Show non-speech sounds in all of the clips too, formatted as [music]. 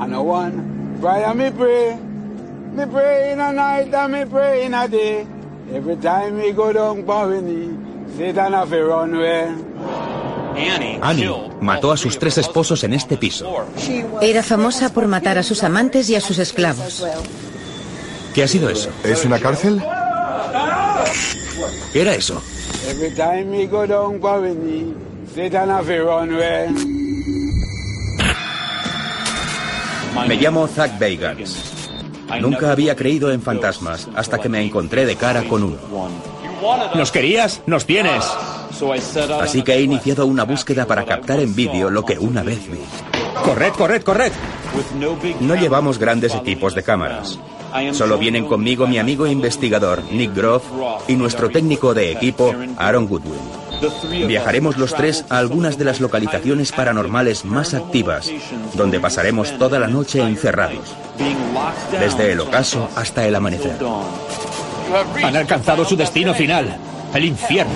And a one, Brian me pray, me pray in a night and me pray in a day. Every time me go down Pavini, Satan have a run away. Annie mató a sus tres esposos en este piso. Era famosa por matar a sus amantes y a sus esclavos. ¿Qué ha sido eso? ¿Es una cárcel? ¿Qué era eso? Me llamo Zach Bagans. Nunca había creído en fantasmas hasta que me encontré de cara con uno. ¿Nos querías? ¡Nos tienes! Así que he iniciado una búsqueda para captar en vídeo lo que una vez vi. ¡Corred, corred, corred! No llevamos grandes equipos de cámaras. Solo vienen conmigo mi amigo investigador, Nick Groff, y nuestro técnico de equipo, Aaron Goodwin. Viajaremos los tres a algunas de las localizaciones paranormales más activas, donde pasaremos toda la noche encerrados, desde el ocaso hasta el amanecer. Han alcanzado su destino final, el infierno.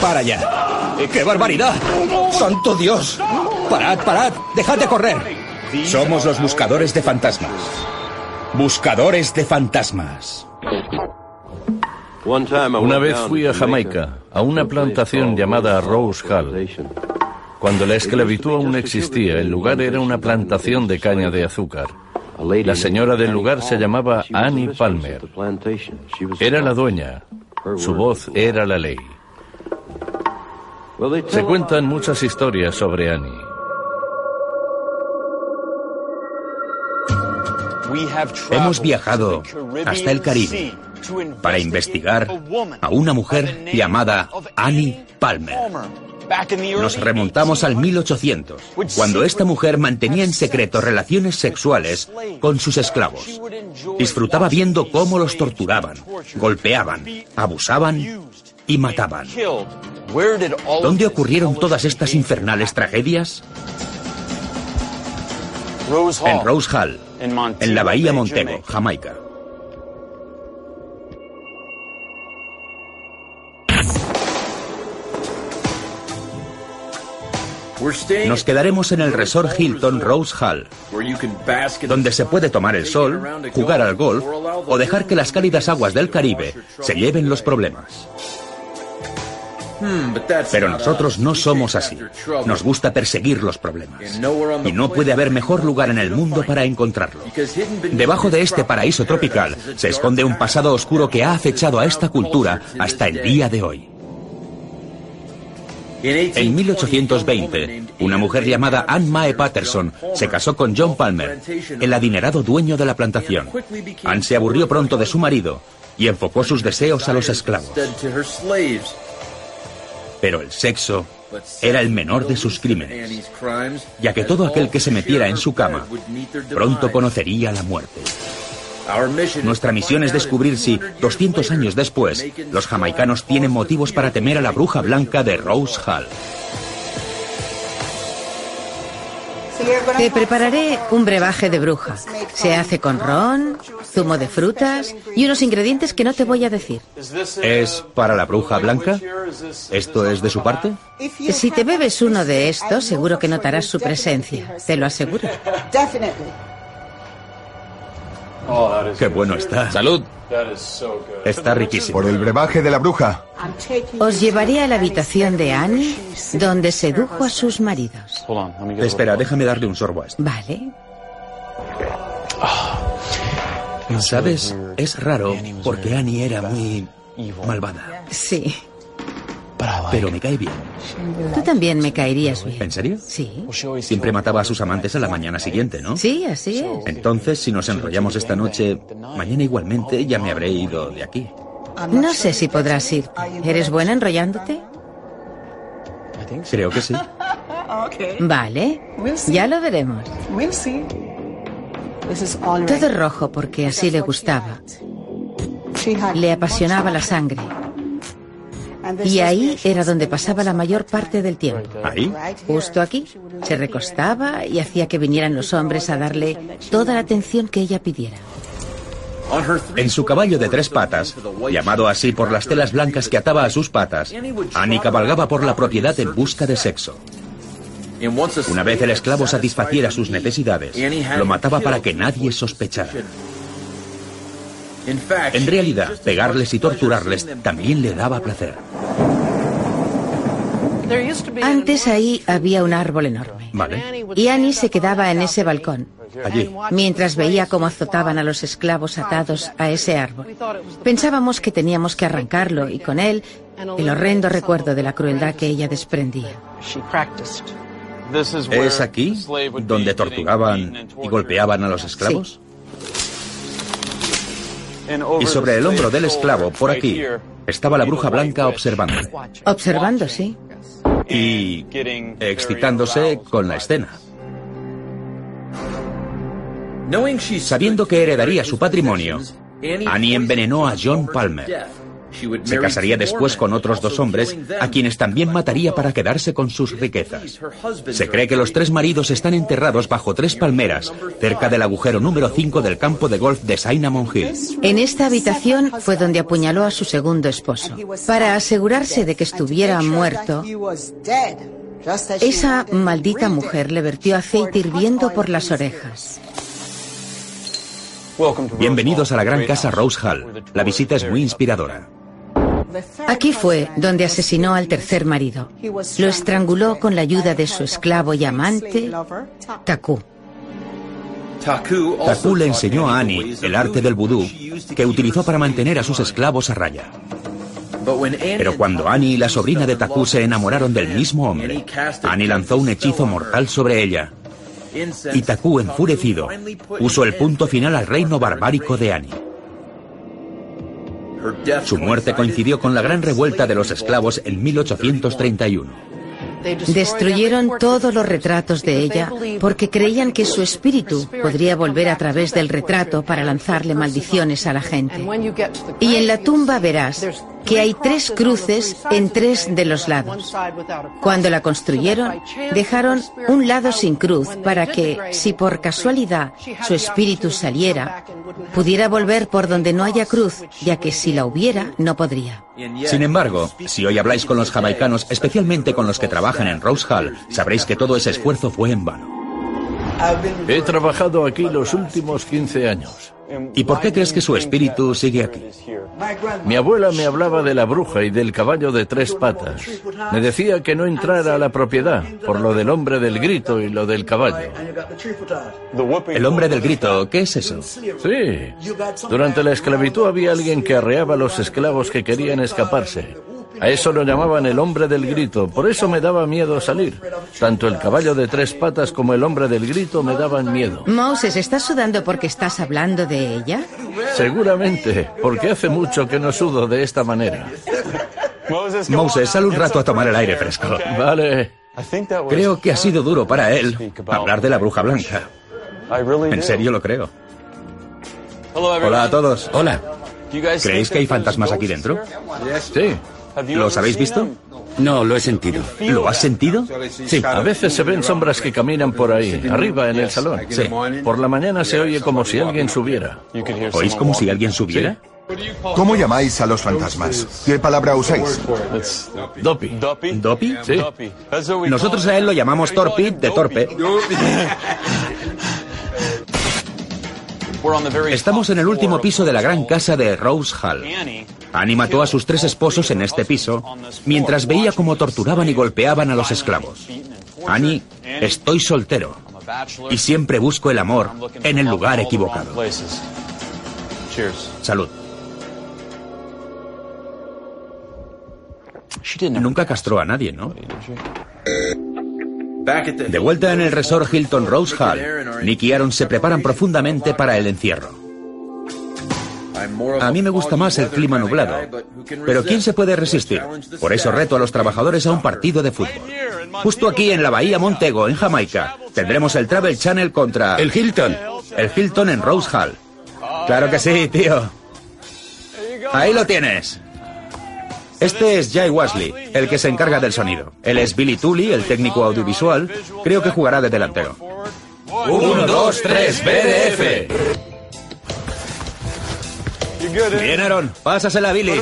Para ya. ¡Qué barbaridad! ¡Santo Dios! ¡Parad, parad! ¡Dejad de correr! Somos los buscadores de fantasmas. Buscadores de fantasmas. Una vez fui a Jamaica, a una plantación llamada Rose Hall. Cuando la esclavitud aún existía, el lugar era una plantación de caña de azúcar. La señora del lugar se llamaba Annie Palmer. Era la dueña. Su voz era la ley. Se cuentan muchas historias sobre Annie. Hemos viajado hasta el Caribe para investigar a una mujer llamada Annie Palmer. Nos remontamos al 1800, cuando esta mujer mantenía en secreto relaciones sexuales con sus esclavos. Disfrutaba viendo cómo los torturaban, golpeaban, abusaban y mataban. ¿Dónde ocurrieron todas estas infernales tragedias? En Rose Hall, en la bahía Montego, Jamaica. Nos quedaremos en el Resort Hilton Rose Hall, donde se puede tomar el sol, jugar al golf o dejar que las cálidas aguas del Caribe se lleven los problemas. Pero nosotros no somos así. Nos gusta perseguir los problemas. Y no puede haber mejor lugar en el mundo para encontrarlo. Debajo de este paraíso tropical se esconde un pasado oscuro que ha acechado a esta cultura hasta el día de hoy. En 1820, una mujer llamada Anne Mae Patterson se casó con John Palmer, el adinerado dueño de la plantación. Anne se aburrió pronto de su marido y enfocó sus deseos a los esclavos. Pero el sexo era el menor de sus crímenes, ya que todo aquel que se metiera en su cama pronto conocería la muerte. Nuestra misión es descubrir si, 200 años después, los jamaicanos tienen motivos para temer a la bruja blanca de Rose Hall. Te prepararé un brebaje de bruja. Se hace con ron, zumo de frutas y unos ingredientes que no te voy a decir. ¿Es para la bruja blanca? ¿Esto es de su parte? Si te bebes uno de estos, seguro que notarás su presencia. Te lo aseguro. Qué bueno está. Salud. Está riquísimo. Por el brebaje de la bruja. Os llevaré a la habitación de Annie, donde sedujo a sus maridos. Espera, déjame darle un sorbo a esto. Vale. ¿Sabes? Es raro porque Annie era muy malvada. Sí. Pero me cae bien. Tú también me caerías bien. ¿En serio? Sí. Siempre mataba a sus amantes a la mañana siguiente, ¿no? Sí, así es. Entonces, si nos enrollamos esta noche, mañana igualmente ya me habré ido de aquí. No sé si podrás ir. ¿Eres buena enrollándote? Creo que sí. [laughs] Vale, ya lo veremos. Todo rojo porque así le gustaba. Le apasionaba la sangre. Y ahí era donde pasaba la mayor parte del tiempo. ¿Ahí? Justo aquí. Se recostaba y hacía que vinieran los hombres a darle toda la atención que ella pidiera. En su caballo de tres patas, llamado así por las telas blancas que ataba a sus patas, Annie cabalgaba por la propiedad en busca de sexo. Una vez el esclavo satisfaciera sus necesidades, lo mataba para que nadie sospechara. En realidad, pegarles y torturarles también le daba placer. Antes ahí había un árbol enorme. Vale. Y Annie se quedaba en ese balcón, Allí. mientras veía cómo azotaban a los esclavos atados a ese árbol. Pensábamos que teníamos que arrancarlo y con él el horrendo recuerdo de la crueldad que ella desprendía. ¿Es aquí donde torturaban y golpeaban a los esclavos? Y sobre el hombro del esclavo, por aquí, estaba la bruja blanca observando Observando, sí. y excitándose con la escena. Sabiendo que heredaría su patrimonio, Annie envenenó a John Palmer. Se casaría después con otros dos hombres, a quienes también mataría para quedarse con sus riquezas. Se cree que los tres maridos están enterrados bajo tres palmeras, cerca del agujero número 5 del campo de golf de Cinnamon Hill. En esta habitación fue donde apuñaló a su segundo esposo. Para asegurarse de que estuviera muerto, esa maldita mujer le vertió aceite hirviendo por las orejas. Bienvenidos a la gran casa Rose Hall. La visita es muy inspiradora. Aquí fue donde asesinó al tercer marido. Lo estranguló con la ayuda de su esclavo y amante, Taku. Taku le enseñó a Annie el arte del vudú que utilizó para mantener a sus esclavos a raya. Pero cuando Annie y la sobrina de Taku se enamoraron del mismo hombre, Annie lanzó un hechizo mortal sobre ella. Y Taku, enfurecido, puso el punto final al reino barbárico de Annie. Su muerte coincidió con la gran revuelta de los esclavos en 1831. Destruyeron todos los retratos de ella porque creían que su espíritu podría volver a través del retrato para lanzarle maldiciones a la gente. Y en la tumba verás que hay tres cruces en tres de los lados. Cuando la construyeron, dejaron un lado sin cruz para que, si por casualidad su espíritu saliera, pudiera volver por donde no haya cruz, ya que si la hubiera, no podría. Sin embargo, si hoy habláis con los jamaicanos, especialmente con los que trabajan en Rose Hall, sabréis que todo ese esfuerzo fue en vano. He trabajado aquí los últimos 15 años. ¿Y por qué crees que su espíritu sigue aquí? Mi abuela me hablaba de la bruja y del caballo de tres patas. Me decía que no entrara a la propiedad, por lo del hombre del grito y lo del caballo. El hombre del grito, ¿qué es eso? Sí. Durante la esclavitud había alguien que arreaba a los esclavos que querían escaparse. A eso lo llamaban el hombre del grito. Por eso me daba miedo salir. Tanto el caballo de tres patas como el hombre del grito me daban miedo. Moses, ¿estás sudando porque estás hablando de ella? Seguramente, porque hace mucho que no sudo de esta manera. Moses, sal un rato a tomar el aire fresco. Vale. Creo que ha sido duro para él hablar de la bruja blanca. En serio lo creo. Hola a todos. Hola. ¿Creéis que hay fantasmas aquí dentro? Sí. ¿Los habéis visto? No, lo he sentido. ¿Lo has sentido? Sí. A veces se ven sombras que caminan por ahí, arriba en el salón. Sí. Por la mañana se oye como si alguien subiera. ¿Oís como si alguien subiera? ¿Cómo llamáis a los fantasmas? ¿Qué palabra usáis? Dopi. ¿Dopi? Sí. Nosotros a él lo llamamos Torpid de torpe. Estamos en el último piso de la gran casa de Rose Hall. Annie mató a sus tres esposos en este piso mientras veía cómo torturaban y golpeaban a los esclavos. Annie, estoy soltero y siempre busco el amor en el lugar equivocado. Salud. Nunca castró a nadie, ¿no? De vuelta en el resort Hilton Rose Hall, Nick y Aaron se preparan profundamente para el encierro. A mí me gusta más el clima nublado, pero ¿quién se puede resistir? Por eso reto a los trabajadores a un partido de fútbol. Justo aquí en la Bahía Montego, en Jamaica, tendremos el Travel Channel contra... El Hilton. El Hilton en Rose Hall. Claro que sí, tío. Ahí lo tienes. Este es Jay Wesley, el que se encarga del sonido. Él es Billy Tully, el técnico audiovisual. Creo que jugará de delantero. Uno, dos, tres, BDF. Bien, Aaron. Pásasela a Billy.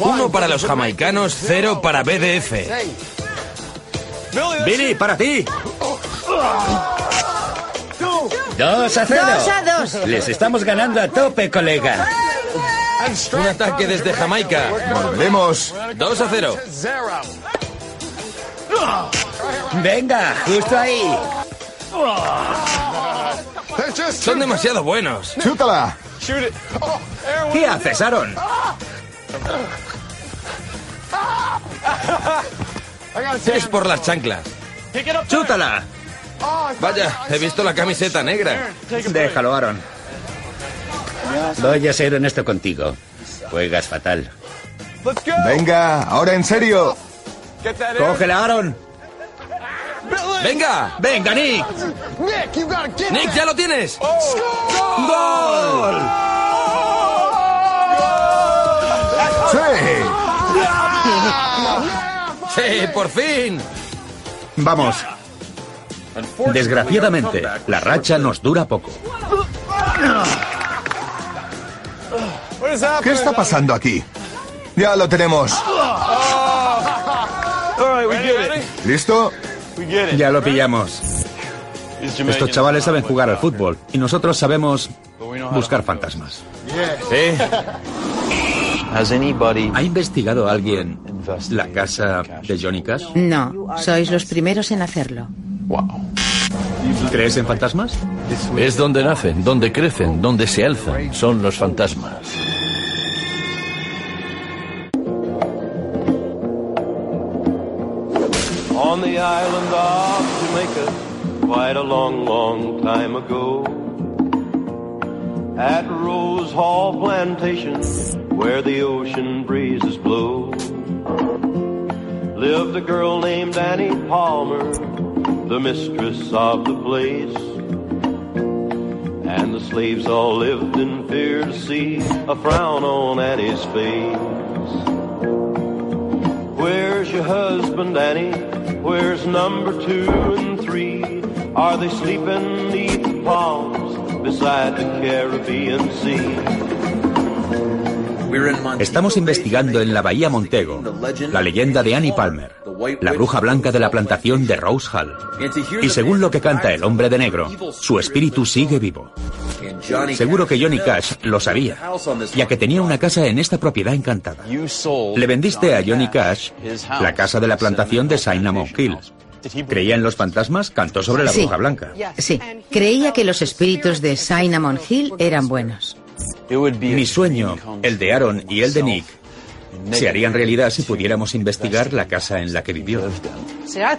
Uno para los jamaicanos, cero para BDF. Billy, para ti. Dos a cero. Dos a dos. Les estamos ganando a tope, colega. Un ataque desde Jamaica. Volvemos. 2 a 0. Venga, justo ahí. Son demasiado buenos. Chútala. ¿Qué haces, Aaron? Es por las chanclas. ¡Chútala! Vaya, he visto la camiseta negra. Déjalo, Aaron. Voy a ser honesto contigo. Juegas fatal. Venga, ahora en serio. ¡Cógela, Aaron! ¡Venga! ¡Venga, Nick! ¡Nick, ya lo tienes! ¡Gol! ¡Sí! ¡Sí, por fin! Vamos. Desgraciadamente, la racha nos dura poco. ¿Qué está pasando aquí? Ya lo tenemos. ¿Listo? Ya lo pillamos. Estos chavales saben jugar al fútbol y nosotros sabemos buscar fantasmas. Sí. ¿Ha investigado alguien la casa de Johnny Cash? No, sois los primeros en hacerlo. ¿Crees en fantasmas? Es donde nacen, donde crecen, donde se alzan. Son los fantasmas. On the island of Jamaica, quite a long, long time ago. At Rose Hall Plantation, where the ocean breezes blow, lived a girl named Annie Palmer, the mistress of the place. And the slaves all lived in fear to see a frown on Annie's face. Where's your husband, Annie? Where's number two and three? Are they sleeping neath the palms beside the Caribbean Sea? Estamos investigando en la Bahía Montego la leyenda de Annie Palmer, la bruja blanca de la plantación de Rose Hall. Y según lo que canta el hombre de negro, su espíritu sigue vivo. Seguro que Johnny Cash lo sabía, ya que tenía una casa en esta propiedad encantada. Le vendiste a Johnny Cash la casa de la plantación de Cinnamon Hill. ¿Creía en los fantasmas? Cantó sobre la Sí. bruja blanca. Sí, creía que los espíritus de Cinnamon Hill eran buenos. Mi sueño, el de Aaron y el de Nick, se harían realidad si pudiéramos investigar la casa en la que vivió.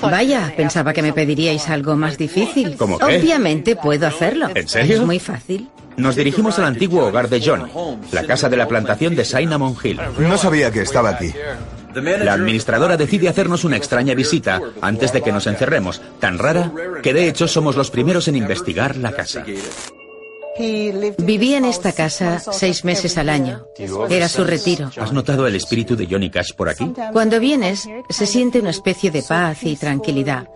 Vaya, pensaba que me pediríais algo más difícil. ¿Cómo qué? Obviamente puedo hacerlo. ¿En serio? Es muy fácil. Nos dirigimos al antiguo hogar de Johnny, la casa de la plantación de Cinnamon Hill. No sabía que estaba aquí. La administradora decide hacernos una extraña visita antes de que nos encerremos, tan rara que de hecho somos los primeros en investigar la casa. Vivía en esta casa seis meses al año. Era su retiro. ¿Has notado el espíritu de Johnny Cash por aquí? Cuando vienes, se siente una especie de paz y tranquilidad.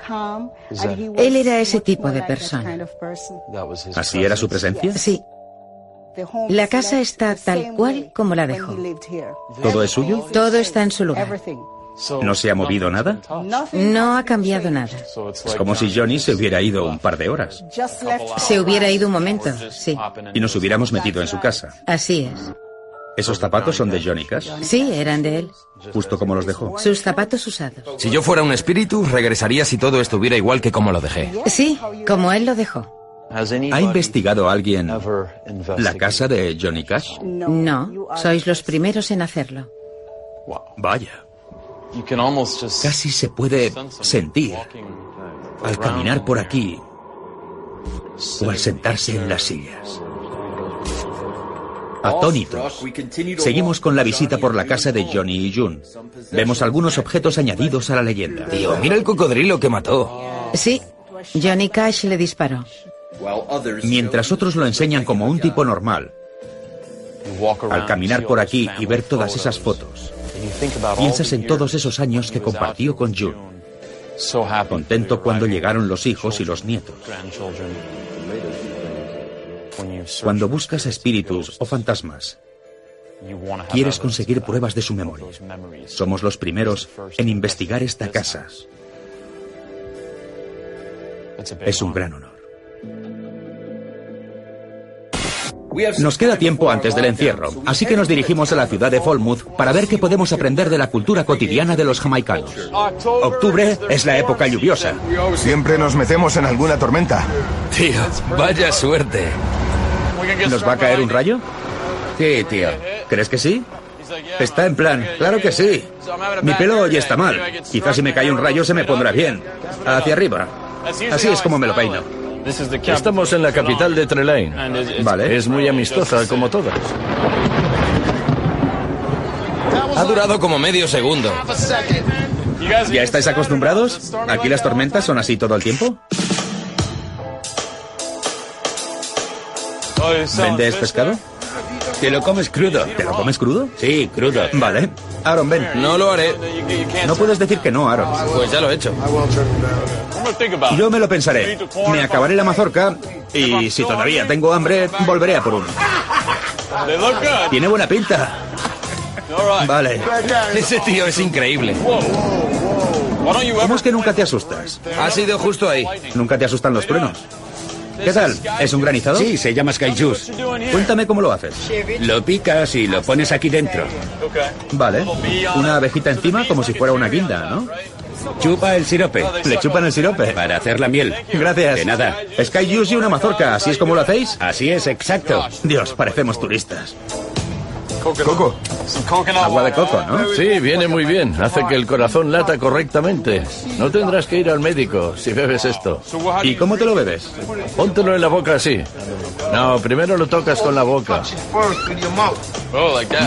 Él era ese tipo de persona. ¿Así era su presencia? Sí. La casa está tal cual como la dejó. ¿Todo es suyo? Todo está en su lugar. ¿No se ha movido nada? No ha cambiado nada. Es como si Johnny se hubiera ido un par de horas Se hubiera ido un momento, sí. y nos hubiéramos metido en su casa. Así es. ¿Esos zapatos son de Johnny Cash? Sí, eran de él. Justo como los dejó. Sus zapatos usados. Si yo fuera un espíritu, regresaría si todo estuviera igual que como lo dejé. Sí, como él lo dejó. ¿Ha investigado alguien la casa de Johnny Cash? No, sois los primeros en hacerlo. Vaya. Casi se puede sentir al caminar por aquí o al sentarse en las sillas. Atónitos. Seguimos con la visita por la casa de Johnny y June. Vemos algunos objetos añadidos a la leyenda. Tío, mira el cocodrilo que mató. Sí, Johnny Cash le disparó. Mientras otros lo enseñan como un tipo normal, al caminar por aquí y ver todas esas fotos, piensas en todos esos años que compartió con June. Contento cuando llegaron los hijos y los nietos. Cuando buscas espíritus o fantasmas, quieres conseguir pruebas de su memoria. Somos los primeros en investigar esta casa. Es un gran honor. Nos queda tiempo antes del encierro, así que nos dirigimos a la ciudad de Falmouth para ver qué podemos aprender de la cultura cotidiana de los jamaicanos. Octubre es la época lluviosa. Siempre nos metemos en alguna tormenta. Tío, vaya suerte. ¿Nos va a caer un rayo? Sí, tío. ¿Crees que sí? Está en plan, claro que sí. Mi pelo hoy está mal. Quizás si me cae un rayo se me pondrá bien. Hacia arriba. Así es como me lo peino. Estamos en la capital de Trelane. Vale. Es muy amistosa, como todas. Ha durado como medio segundo. ¿Ya estáis acostumbrados? ¿Aquí las tormentas son así todo el tiempo? ¿Vendes pescado? ¿Te lo comes crudo? ¿Te lo comes crudo? Sí, crudo. Vale. Aaron, ven. No lo haré. No puedes decir que no, Aaron. Pues ya lo he hecho. Yo me lo pensaré. Me acabaré la mazorca y si todavía tengo hambre, volveré a por uno. Tiene buena pinta. Vale. Ese tío es increíble. ¿Cómo es que nunca te asustas? Ha sido justo ahí. ¿Nunca te asustan los truenos? ¿Qué tal? ¿Es un granizado? Sí, se llama Sky Juice. Cuéntame cómo lo haces. Lo picas y lo pones aquí dentro. Vale. Una abejita encima como si fuera una guinda, ¿no? Chupa el sirope. ¿Le chupan el sirope? Para hacer la miel. Gracias. De nada. Sky Juice y una mazorca, ¿así es como lo hacéis? Así es, exacto. Dios, parecemos turistas. Coco. Agua de coco, ¿no? Sí, viene muy bien. Hace que el corazón lata correctamente. No tendrás que ir al médico si bebes esto. ¿Y cómo te lo bebes? Póntelo en la boca así. No, primero lo tocas con la boca.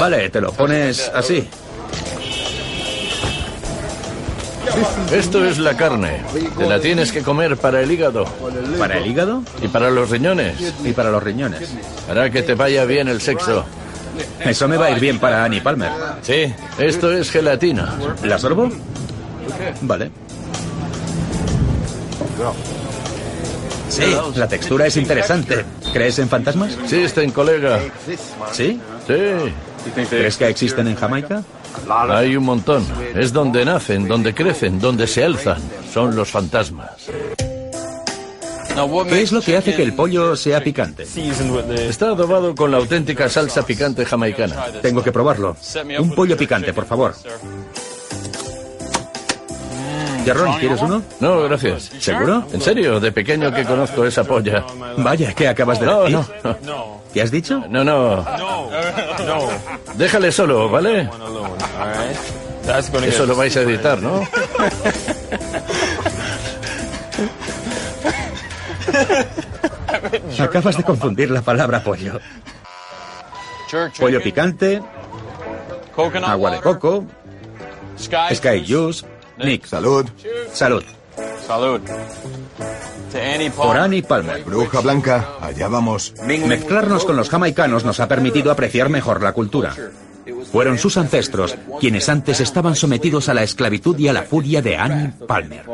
Vale, te lo pones así. Esto es la carne. Te la tienes que comer para el hígado. ¿Para el hígado? Y para los riñones. Y para los riñones. Hará que te vaya bien el sexo. Eso me va a ir bien para Annie Palmer. Sí, esto es gelatina. ¿La sorbo? Vale. Sí, la textura es interesante. ¿Crees en fantasmas? Existen, colega. ¿Sí? Sí. ¿Crees que existen en Jamaica? Hay un montón. Es donde nacen, donde crecen, donde se alzan. Son los fantasmas. ¿Qué es lo que hace que el pollo sea picante? Está adobado con la auténtica salsa picante jamaicana. Tengo que probarlo. Un pollo picante, por favor. Jarrón, ¿quieres uno? No, gracias. ¿Seguro? ¿En serio? De pequeño que conozco esa polla. Vaya, ¿qué acabas de No, decir? no. ¿Qué has dicho? No, no. Déjale solo, ¿vale? Eso lo vais a editar, ¿no? Acabas de confundir la palabra pollo. Pollo picante, agua de coco, Sky Juice, Nick. Salud. Salud. Salud. Por Annie Palmer. Bruja blanca, allá vamos. Mezclarnos con los jamaicanos nos ha permitido apreciar mejor la cultura. Fueron sus ancestros quienes antes estaban sometidos a la esclavitud y a la furia de Annie Palmer.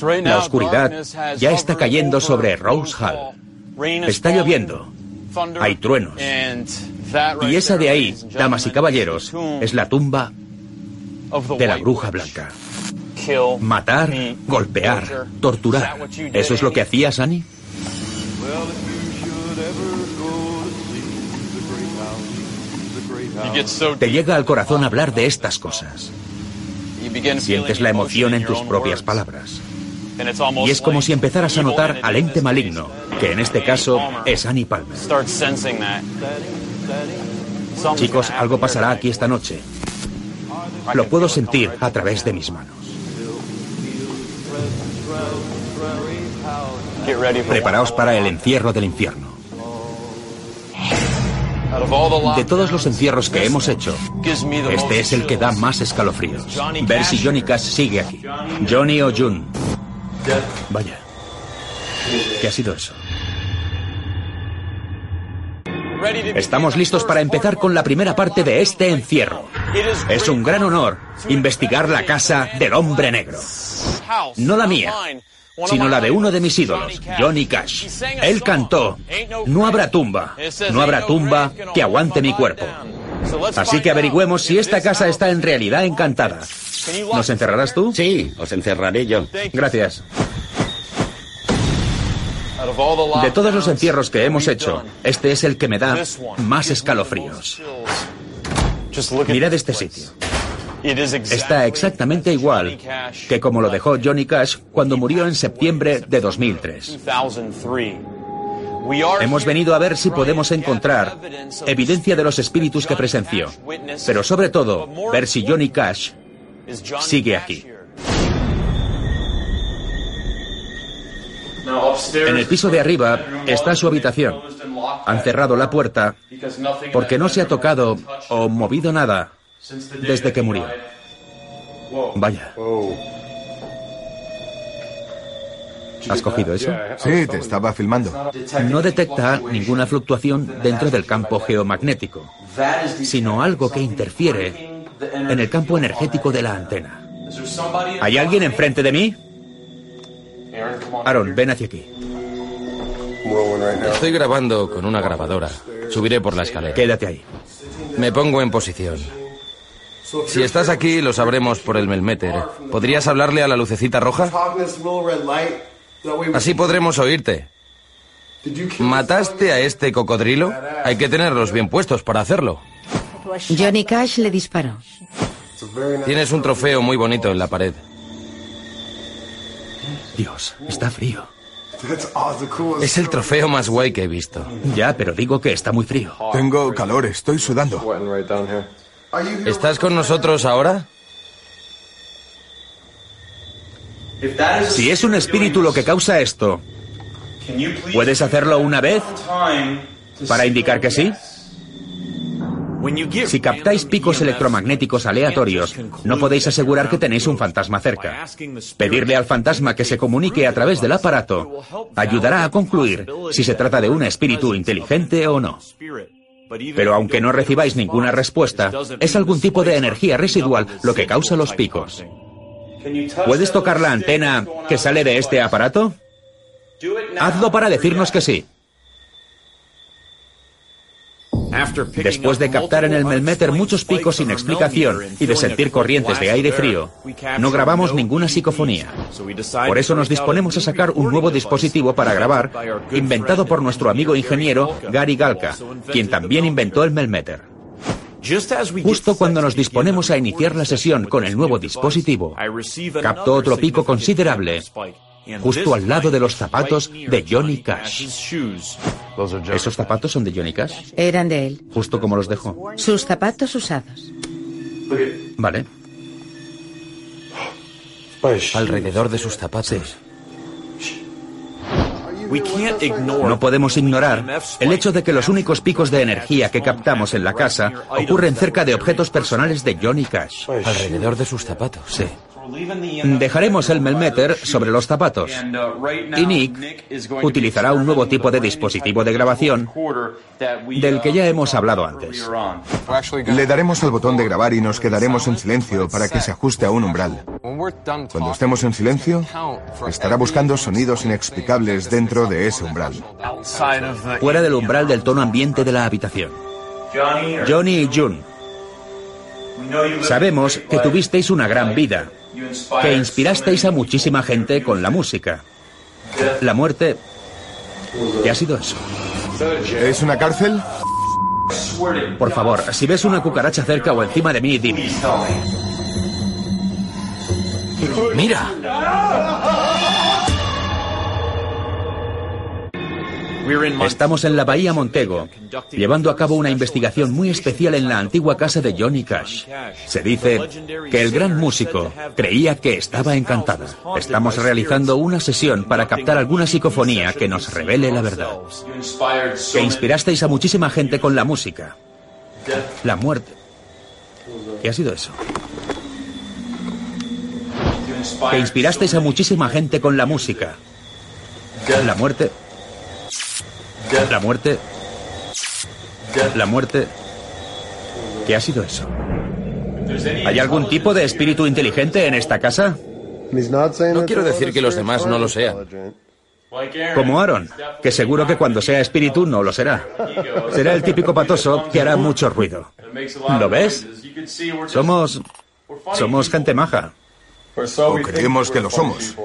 La oscuridad ya está cayendo sobre Rose Hall. Está lloviendo. Hay truenos. Y esa de ahí, damas y caballeros, es la tumba de la bruja blanca. Matar, golpear, torturar. ¿Eso es lo que hacías, Annie? Te llega al corazón hablar de estas cosas. Sientes la emoción en tus propias palabras. Y es como si empezaras a notar al ente maligno, que en este caso es Annie Palmer. Chicos, algo pasará aquí esta noche. Lo puedo sentir a través de mis manos. Preparaos para el encierro del infierno. De todos los encierros que hemos hecho, este es el que da más escalofríos. Ver si Johnny Cash sigue aquí. Johnny o June. Vaya. ¿Qué ha sido eso? Estamos listos para empezar con la primera parte de este encierro. Es un gran honor investigar la casa del hombre negro. No la mía, sino la de uno de mis ídolos, Johnny Cash. Él cantó, no habrá tumba, no habrá tumba que aguante mi cuerpo. Así que averigüemos si esta casa está en realidad encantada. ¿Nos encerrarás tú? Sí, os encerraré yo. Gracias. De todos los encierros que hemos hecho, este es el que me da más escalofríos. Mirad este sitio. Está exactamente igual que como lo dejó Johnny Cash cuando murió en septiembre de 2003. Hemos venido a ver si podemos encontrar evidencia de los espíritus que presenció, pero sobre todo ver si Johnny Cash sigue aquí. En el piso de arriba está su habitación. Han cerrado la puerta porque no se ha tocado o movido nada desde que murió. Vaya. ¿Has cogido eso? Sí, te estaba filmando. No detecta ninguna fluctuación dentro del campo geomagnético, sino algo que interfiere en el campo energético de la antena. ¿Hay alguien enfrente de mí? Aaron, ven hacia aquí. Estoy grabando con una grabadora. Subiré por la escalera. Quédate ahí. Me pongo en posición. Si estás aquí, lo sabremos por el Melmeter. ¿Podrías hablarle a la lucecita roja? Así podremos oírte. ¿Mataste a este cocodrilo? Hay que tenerlos bien puestos para hacerlo. Johnny Cash le disparó. Tienes un trofeo muy bonito en la pared. Dios, está frío. Es el trofeo más guay que he visto. Ya, pero digo que está muy frío. Tengo calor, estoy sudando. ¿Estás con nosotros ahora? Si es un espíritu lo que causa esto, ¿puedes hacerlo una vez para indicar que sí? Si captáis picos electromagnéticos aleatorios, no podéis asegurar que tenéis un fantasma cerca. Pedirle al fantasma que se comunique a través del aparato ayudará a concluir si se trata de un espíritu inteligente o no. Pero aunque no recibáis ninguna respuesta, es algún tipo de energía residual lo que causa los picos. ¿Puedes tocar la antena que sale de este aparato? Hazlo para decirnos que sí. Después de captar en el Melmeter muchos picos sin explicación y de sentir corrientes de aire frío, no grabamos ninguna psicofonía. Por eso nos disponemos a sacar un nuevo dispositivo para grabar, inventado por nuestro amigo ingeniero Gary Galka, quien también inventó el Melmeter. Justo cuando nos disponemos a iniciar la sesión con el nuevo dispositivo, captó otro pico considerable justo al lado de los zapatos de Johnny Cash. ¿Esos zapatos son de Johnny Cash? Eran de él. Justo como los dejó. Sus zapatos usados. Vale. Alrededor de sus zapatos. No podemos ignorar el hecho de que los únicos picos de energía que captamos en la casa ocurren cerca de objetos personales de Johnny Cash. Alrededor de sus zapatos. Sí. Dejaremos el Melmeter sobre los zapatos y Nick utilizará un nuevo tipo de dispositivo de grabación del que ya hemos hablado antes. Le daremos al botón de grabar y nos quedaremos en silencio para que se ajuste a un umbral. Cuando estemos en silencio, estará buscando sonidos inexplicables dentro de ese umbral. Fuera del umbral del tono ambiente de la habitación. Johnny y June. Sabemos que tuvisteis una gran vida, que inspirasteis a muchísima gente con la música. La muerte... ¿Qué ha sido eso? ¿Es una cárcel? Por favor, si ves una cucaracha cerca o encima de mí, dime. ¡Mira! Estamos en la Bahía Montego, llevando a cabo una investigación muy especial en la antigua casa de Johnny Cash. Se dice que el gran músico creía que estaba encantada. Estamos realizando una sesión para captar alguna psicofonía que nos revele la verdad. Que inspirasteis a muchísima gente con la música. La muerte. ¿Qué ha sido eso? Que inspirasteis a muchísima gente con la música. La muerte. La muerte. La muerte. ¿Qué ha sido eso? ¿Hay algún tipo de espíritu inteligente en esta casa? No quiero decir que los demás no lo sean. Como Aaron, que seguro que cuando sea espíritu no lo será. Será el típico patoso que hará mucho ruido. ¿Lo ves? Somos... Somos gente maja. O creemos que lo somos. [laughs]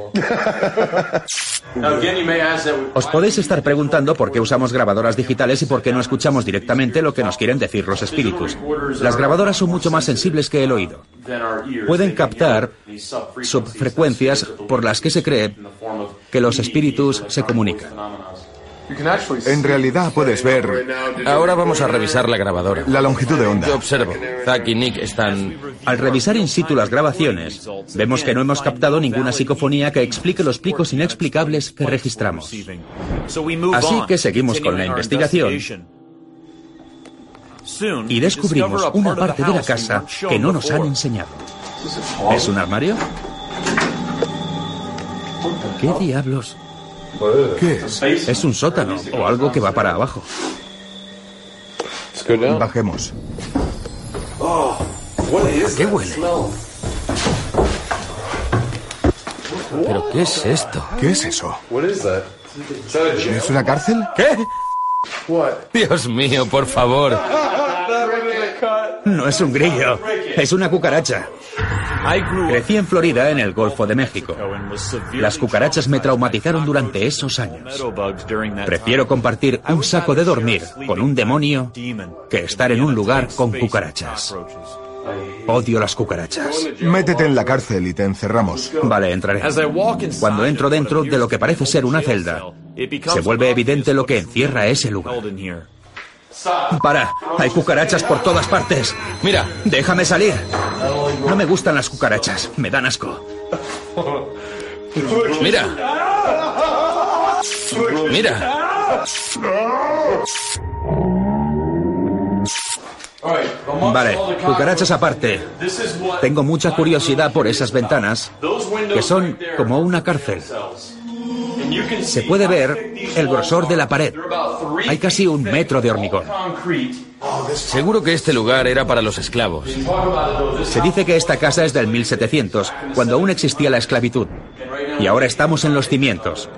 Os podéis estar preguntando por qué usamos grabadoras digitales y por qué no escuchamos directamente lo que nos quieren decir los espíritus. Las grabadoras son mucho más sensibles que el oído. Pueden captar subfrecuencias por las que se cree que los espíritus se comunican. En realidad puedes ver Ahora vamos a revisar la grabadora. la longitud de onda. Yo observo. Zack y Nick están... Al revisar in situ las grabaciones, vemos que no hemos captado ninguna psicofonía que explique los picos inexplicables que registramos. Así que seguimos con la investigación y descubrimos una parte de la casa que no nos han enseñado. ¿Es un armario? ¿Qué diablos? ¿Qué es? Es un sótano o algo que va para abajo. Bajemos. ¿Qué huele? ¿Pero qué es esto? ¿Qué es eso? ¿Es una cárcel? ¿Qué? Dios mío, por favor. [laughs] No es un grillo, es una cucaracha. Crecí en Florida, en el Golfo de México. Las cucarachas me traumatizaron durante esos años. Prefiero compartir un saco de dormir con un demonio que estar en un lugar con cucarachas. Odio las cucarachas. Métete en la cárcel y te encerramos. Vale, entraré. Cuando entro dentro de lo que parece ser una celda, se vuelve evidente lo que encierra ese lugar. Para, hay cucarachas por todas partes. Mira, Déjame salir. No me gustan las cucarachas, me dan asco. mira. Mira. Vale, cucarachas aparte. Tengo mucha curiosidad por esas ventanas, que son como una cárcel. Se puede ver el grosor de la pared. Hay casi un metro de hormigón. Seguro que este lugar era para los esclavos. Se dice que esta casa es del 1700, cuando aún existía la esclavitud. Y ahora estamos en los cimientos.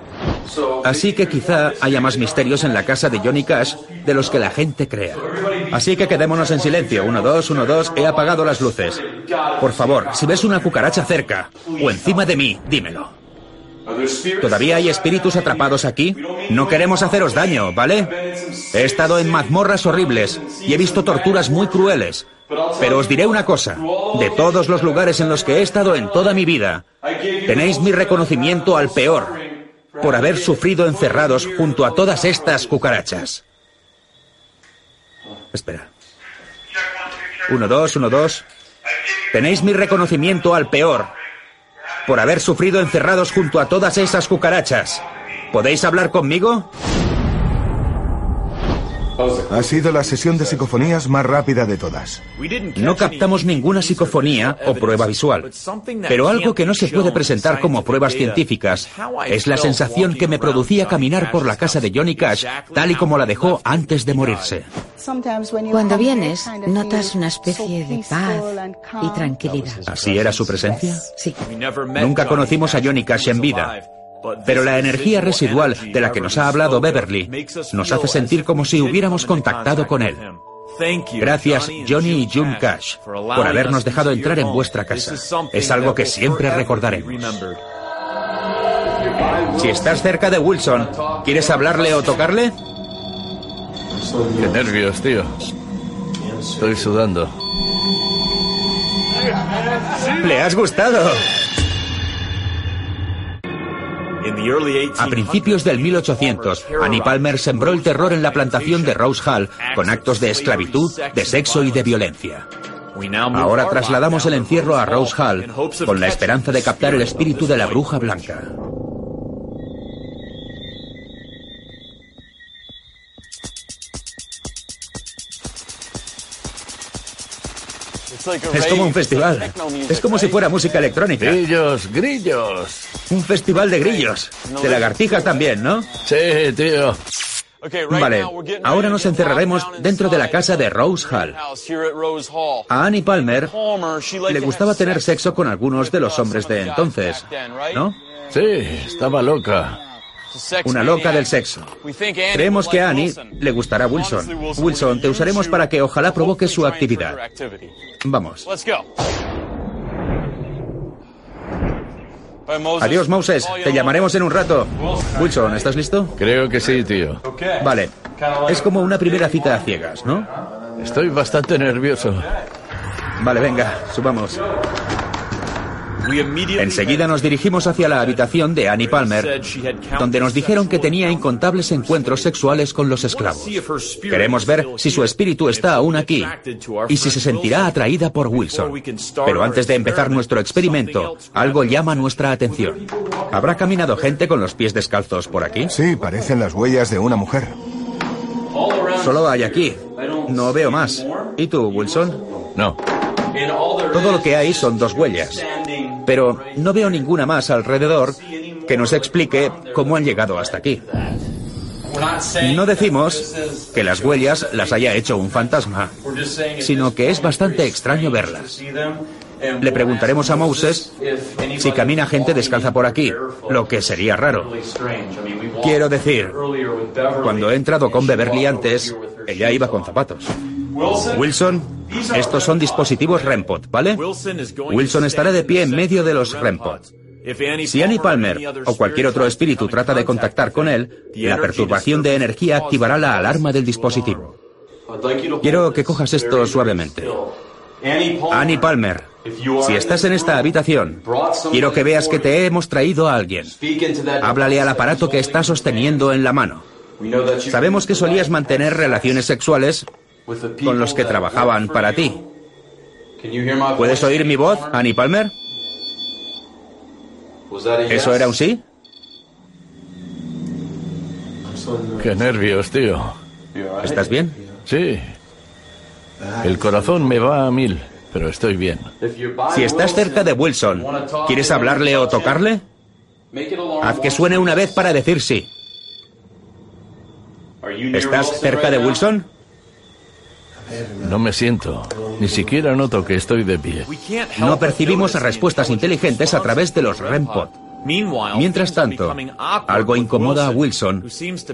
Así que quizá haya más misterios en la casa de Johnny Cash de los que la gente crea. Así que quedémonos en silencio. Uno, dos, uno, dos. He apagado las luces. Por favor, si ves una cucaracha cerca o encima de mí, dímelo. ¿Todavía hay espíritus atrapados aquí? No queremos haceros daño, ¿vale? He estado en mazmorras horribles y he visto torturas muy crueles. Pero os diré una cosa, de todos los lugares en los que he estado en toda mi vida, tenéis mi reconocimiento al peor, por haber sufrido encerrados junto a todas estas cucarachas. Espera. Uno, dos, uno, dos. Tenéis mi reconocimiento al peor, por haber sufrido encerrados junto a todas esas cucarachas. ¿Podéis hablar conmigo? Ha sido la sesión de psicofonías más rápida de todas. No captamos ninguna psicofonía o prueba visual, pero algo que no se puede presentar como pruebas científicas es la sensación que me producía caminar por la casa de Johnny Cash tal y como la dejó antes de morirse. Cuando vienes, notas una especie de paz y tranquilidad. ¿Así era su presencia? Sí. Nunca conocimos a Johnny Cash en vida, pero la energía residual de la que nos ha hablado Beverly nos hace sentir como si hubiéramos contactado con él. Gracias, Johnny y June Cash, por habernos dejado entrar en vuestra casa. Es algo que siempre recordaremos. Si estás cerca de Wilson, ¿quieres hablarle o tocarle? Qué nervios, tío. Estoy sudando. ¿Le has gustado? A principios del 1800, Annie Palmer sembró el terror en la plantación de Rose Hall con actos de esclavitud, de sexo y de violencia. Ahora trasladamos el encierro a Rose Hall con la esperanza de captar el espíritu de la bruja blanca. Es como un festival. Es como si fuera música electrónica. Grillos, grillos. Un festival de grillos. De lagartijas también, ¿no? Sí, tío. Vale, ahora nos encerraremos dentro de la casa de Rose Hall. A Annie Palmer le gustaba tener sexo con algunos de los hombres de entonces, ¿no? Sí, estaba loca. Una loca del sexo. Creemos que a Annie le gustará Wilson. Wilson, te usaremos para que ojalá provoque su actividad. Vamos. Adiós, Moses. Te llamaremos en un rato. Wilson, ¿estás listo? Creo que sí, tío. Vale. Es como una primera cita a ciegas, ¿no? Estoy bastante nervioso. Vale, venga, subamos. Enseguida nos dirigimos hacia la habitación de Annie Palmer, donde nos dijeron que tenía incontables encuentros sexuales con los esclavos. Queremos ver si su espíritu está aún aquí y si se sentirá atraída por Wilson. Pero antes de empezar nuestro experimento, algo llama nuestra atención. ¿Habrá caminado gente con los pies descalzos por aquí? Sí, parecen las huellas de una mujer. Solo hay aquí. No veo más. ¿Y tú, Wilson? No. Todo lo que hay son dos huellas. Pero no veo ninguna más alrededor que nos explique cómo han llegado hasta aquí. No decimos que las huellas las haya hecho un fantasma, sino que es bastante extraño verlas. Le preguntaremos a Moses si camina gente descalza por aquí, lo que sería raro. Quiero decir, cuando he entrado con Beverly antes, ella iba con zapatos. Wilson, estos son dispositivos REMPOT, ¿vale? Wilson estará de pie en medio de los REMPOT. Si Annie Palmer o cualquier otro espíritu trata de contactar con él, la perturbación de energía activará la alarma del dispositivo. Quiero que cojas esto suavemente. Annie Palmer, si estás en esta habitación, quiero que veas que te hemos traído a alguien. Háblale al aparato que está sosteniendo en la mano. Sabemos que solías mantener relaciones sexuales con los que trabajaban para ti. ¿Puedes oír mi voz, Annie Palmer? ¿Eso era un sí? Qué nervios, tío. ¿Estás bien? Sí. El corazón me va a mil, pero estoy bien. Si estás cerca de Wilson, ¿quieres hablarle o tocarle? Haz que suene una vez para decir sí. ¿Estás cerca de Wilson? No me siento. Ni siquiera noto que estoy de pie. No percibimos respuestas inteligentes a través de los REM pod. Mientras tanto, algo incomoda a Wilson,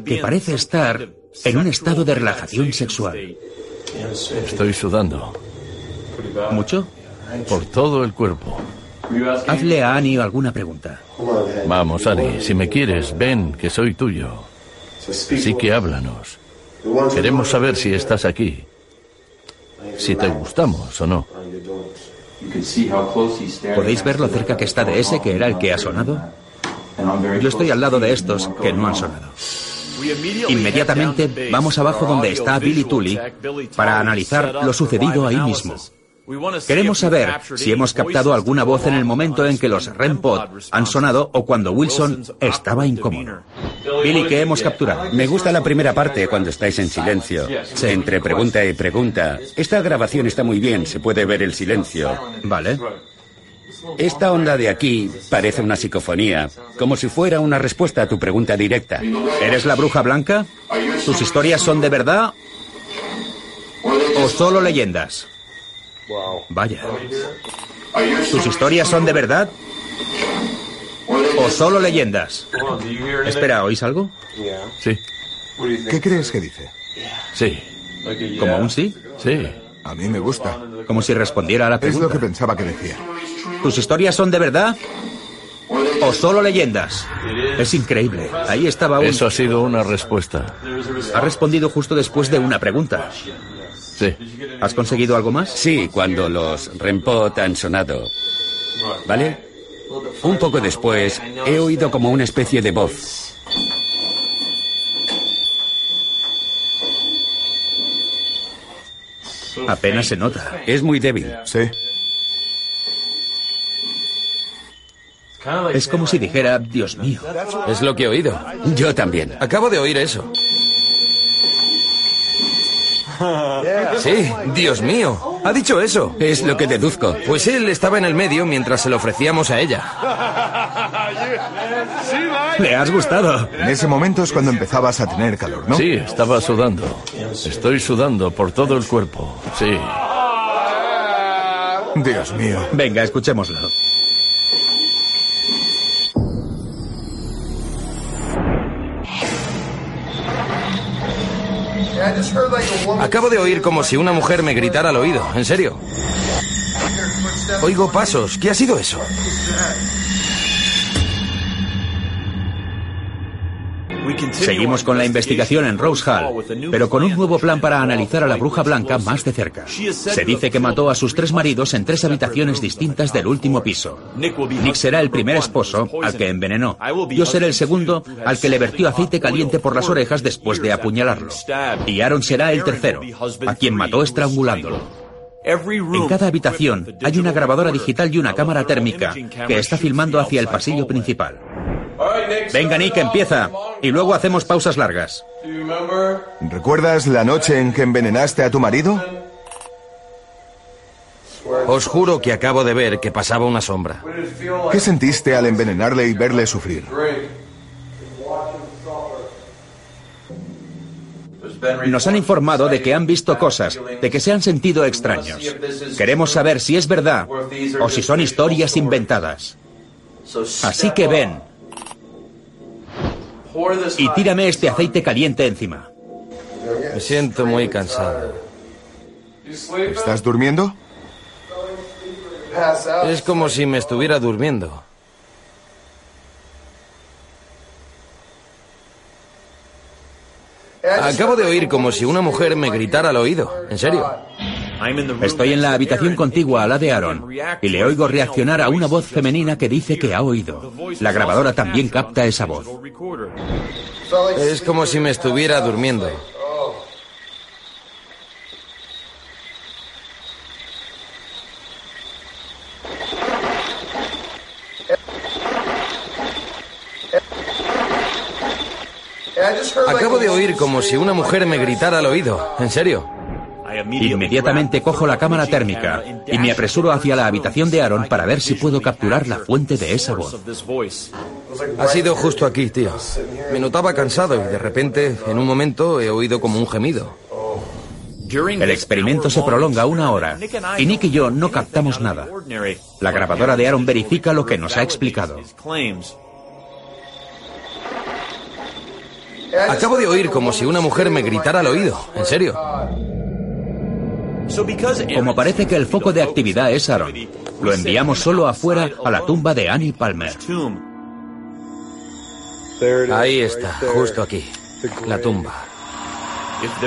que parece estar en un estado de relajación sexual. Estoy sudando. ¿Mucho? Por todo el cuerpo. Hazle a Annie alguna pregunta. Vamos, Annie, si me quieres, ven, que soy tuyo. Sí que háblanos. Queremos saber si estás aquí. Si te gustamos o no. ¿Podéis ver lo cerca que está de ese que era el que ha sonado? Yo estoy al lado de estos que no han sonado. Inmediatamente vamos abajo donde está Billy Tully para analizar lo sucedido ahí mismo. Queremos saber si hemos captado alguna voz en el momento en que los REM pod han sonado o cuando Wilson estaba incómodo. Billy, ¿qué hemos capturado? Me gusta la primera parte cuando estáis en silencio. Entre pregunta y pregunta. Esta grabación está muy bien, se puede ver el silencio. Vale. Esta onda de aquí parece una psicofonía, como si fuera una respuesta a tu pregunta directa. ¿Eres la bruja blanca? ¿Tus historias son de verdad o solo leyendas? Vaya. ¿Tus historias son de verdad? ¿O solo leyendas? Espera, ¿oís algo? Sí. ¿Qué crees que dice? Sí. ¿Como un sí? Sí. A mí me gusta. Como si respondiera a la Es pregunta. lo que pensaba que decía. ¿Tus historias son de verdad? ¿O solo leyendas? Es increíble. Ahí estaba un... Eso ha sido una respuesta. Ha respondido justo después de una pregunta. Sí. ¿Has conseguido algo más? Sí, cuando los REMPOT han sonado. ¿Vale? Un poco después, he oído como una especie de voz. Apenas se nota. Es muy débil. Sí. Es como si dijera, Dios mío. Es lo que he oído. Yo también. Acabo de oír eso. Sí, Dios mío. Ha dicho eso. Es lo que deduzco. Pues él estaba en el medio mientras se lo ofrecíamos a ella. Le has gustado. En ese momento es cuando empezabas a tener calor, ¿no? Sí, estaba sudando. Estoy sudando por todo el cuerpo. Sí. Dios mío. Venga, escuchémoslo. Acabo de oír como si una mujer me gritara al oído. ¿En serio? Oigo pasos. ¿Qué ha sido eso? Seguimos con la investigación en Rose Hall, pero con un nuevo plan para analizar a la bruja blanca más de cerca. Se dice que mató a sus tres maridos en tres habitaciones distintas del último piso. Nick será el primer esposo al que envenenó. Yo seré el segundo al que le vertió aceite caliente por las orejas después de apuñalarlo. Y Aaron será el tercero, a quien mató estrangulándolo. En cada habitación hay una grabadora digital y una cámara térmica que está filmando hacia el pasillo principal. Venga, Nick, empieza. Y luego hacemos pausas largas. ¿Recuerdas la noche en que envenenaste a tu marido? Os juro que acabo de ver que pasaba una sombra. ¿Qué sentiste al envenenarle y verle sufrir? Nos han informado de que han visto cosas, de que se han sentido extraños. Queremos saber si es verdad o si son historias inventadas. Así que ven y tírame este aceite caliente encima. Me siento muy cansado. ¿Estás durmiendo? Es como si me estuviera durmiendo. Acabo de oír como si una mujer me gritara al oído. ¿En serio? Estoy en la habitación contigua a la de Aaron y le oigo reaccionar a una voz femenina que dice que ha oído. La grabadora también capta esa voz. Es como si me estuviera durmiendo. Acabo de oír como si una mujer me gritara al oído. ¿En serio? Inmediatamente cojo la cámara térmica y me apresuro hacia la habitación de Aaron para ver si puedo capturar la fuente de esa voz. Ha sido justo aquí, tío. Me notaba cansado y de repente, en un momento, he oído como un gemido. El experimento se prolonga una hora y Nick y yo no captamos nada. La grabadora de Aaron verifica lo que nos ha explicado. Acabo de oír como si una mujer me gritara al oído. ¿En serio? Como parece que el foco de actividad es Aaron, lo enviamos solo afuera a la tumba de Annie Palmer. Ahí está, justo aquí. La tumba.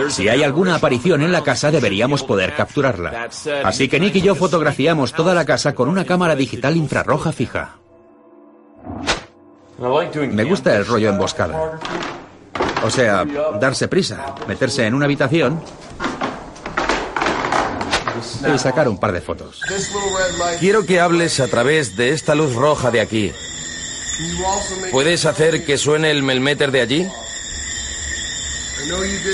Si hay alguna aparición en la casa deberíamos poder capturarla. Así que Nick y yo fotografiamos toda la casa con una cámara digital infrarroja fija. Me gusta el rollo emboscada. O sea, darse prisa, meterse en una habitación y sacar un par de fotos. Quiero que hables a través de esta luz roja de aquí. ¿Puedes hacer que suene el melmeter de allí?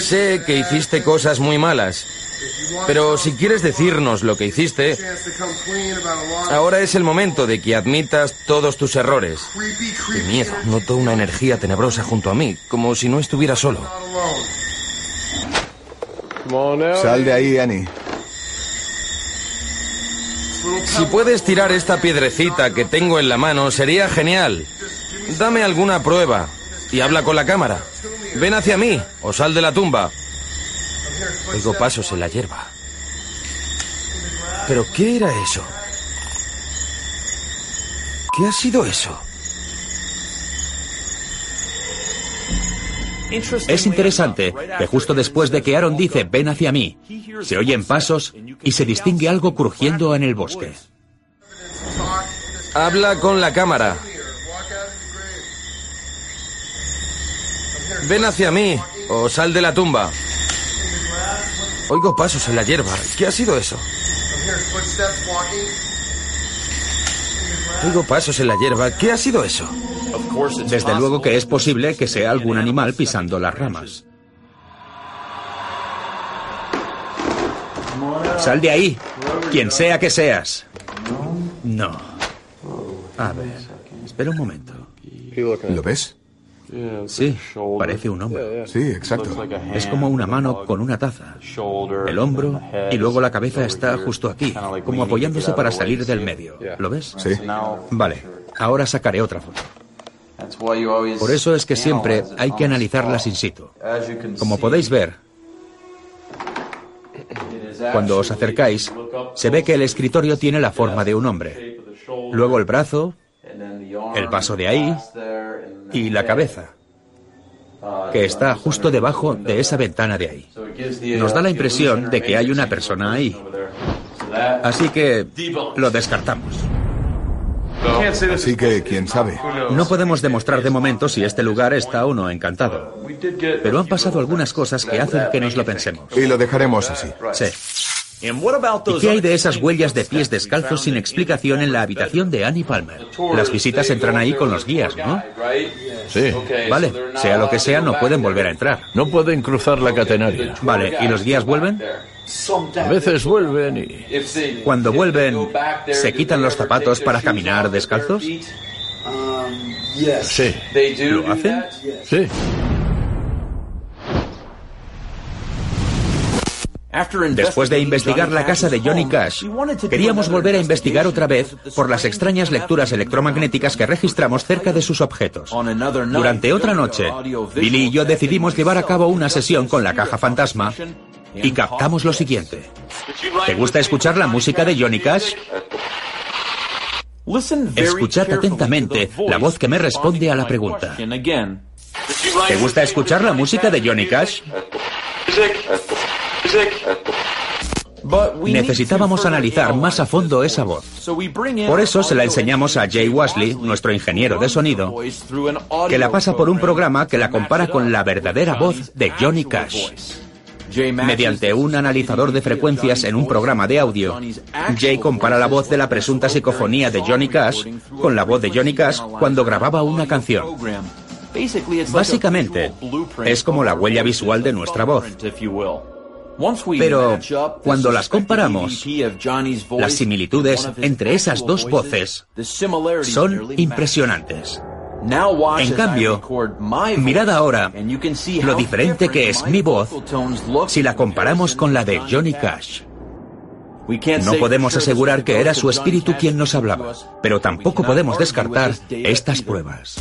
Sé que hiciste cosas muy malas, pero si quieres decirnos lo que hiciste, ahora es el momento de que admitas todos tus errores. Qué miedo, noto una energía tenebrosa junto a mí, como si no estuviera solo. Sal de ahí, Annie. Si puedes tirar esta piedrecita que tengo en la mano, sería genial. Dame alguna prueba y habla con la cámara. Ven hacia mí o sal de la tumba. Oigo pasos en la hierba. ¿Pero qué era eso? ¿Qué ha sido eso? Es interesante que justo después de que Aaron dice ven hacia mí, se oyen pasos y se distingue algo crujiendo en el bosque. Habla con la cámara. Ven hacia mí o sal de la tumba. Oigo pasos en la hierba. ¿Qué ha sido eso? Oigo pasos en la hierba. ¿Qué ha sido eso? Desde luego que es posible que sea algún animal pisando las ramas. Sal de ahí, quien sea que seas. No. A ver, espera un momento. ¿Lo ves? Sí, parece un hombro. Sí, exacto. Es como una mano con una taza. El hombro y luego la cabeza está justo aquí, como apoyándose para salir del medio. ¿Lo ves? Sí. Vale, ahora sacaré otra foto. Por eso es que siempre hay que analizarlas in situ. Como podéis ver, cuando os acercáis, se ve que el escritorio tiene la forma de un hombre. Luego el brazo, el paso de ahí y la cabeza, que está justo debajo de esa ventana de ahí. Nos da la impresión de que hay una persona ahí. Así que lo descartamos. Así que, quién sabe. No podemos demostrar de momento si este lugar está o no encantado. Pero han pasado algunas cosas que hacen que nos lo pensemos. Y lo dejaremos así. Sí. ¿Y qué hay de esas huellas de pies descalzos sin explicación en la habitación de Annie Palmer? Las visitas entran ahí con los guías, ¿no? Sí. Vale, sea lo que sea, no pueden volver a entrar. No pueden cruzar la catenaria. Vale, ¿y los guías vuelven? A veces vuelven y... Cuando vuelven, ¿se quitan los zapatos para caminar descalzos? Sí. ¿Lo hacen? Sí. Después de investigar la casa de Johnny Cash, queríamos volver a investigar otra vez por las extrañas lecturas electromagnéticas que registramos cerca de sus objetos. Durante otra noche, Billy y yo decidimos llevar a cabo una sesión con la caja fantasma y captamos lo siguiente. ¿Te gusta escuchar la música de Johnny Cash? Escuchad atentamente la voz que me responde a la pregunta. ¿Te gusta escuchar la música de Johnny Cash? Necesitábamos analizar más a fondo esa voz. Por eso se la enseñamos a Jay Wesley, nuestro ingeniero de sonido, que la pasa por un programa que la compara con la verdadera voz de Johnny Cash. Mediante un analizador de frecuencias en un programa de audio, Jay compara la voz de la presunta psicofonía de Johnny Cash con la voz de Johnny Cash cuando grababa una canción. Básicamente, es como la huella visual de nuestra voz. Pero cuando las comparamos, las similitudes entre esas dos voces son impresionantes. En cambio, mirad ahora lo diferente que es mi voz si la comparamos con la de Johnny Cash. No podemos asegurar que era su espíritu quien nos hablaba, pero tampoco podemos descartar estas pruebas.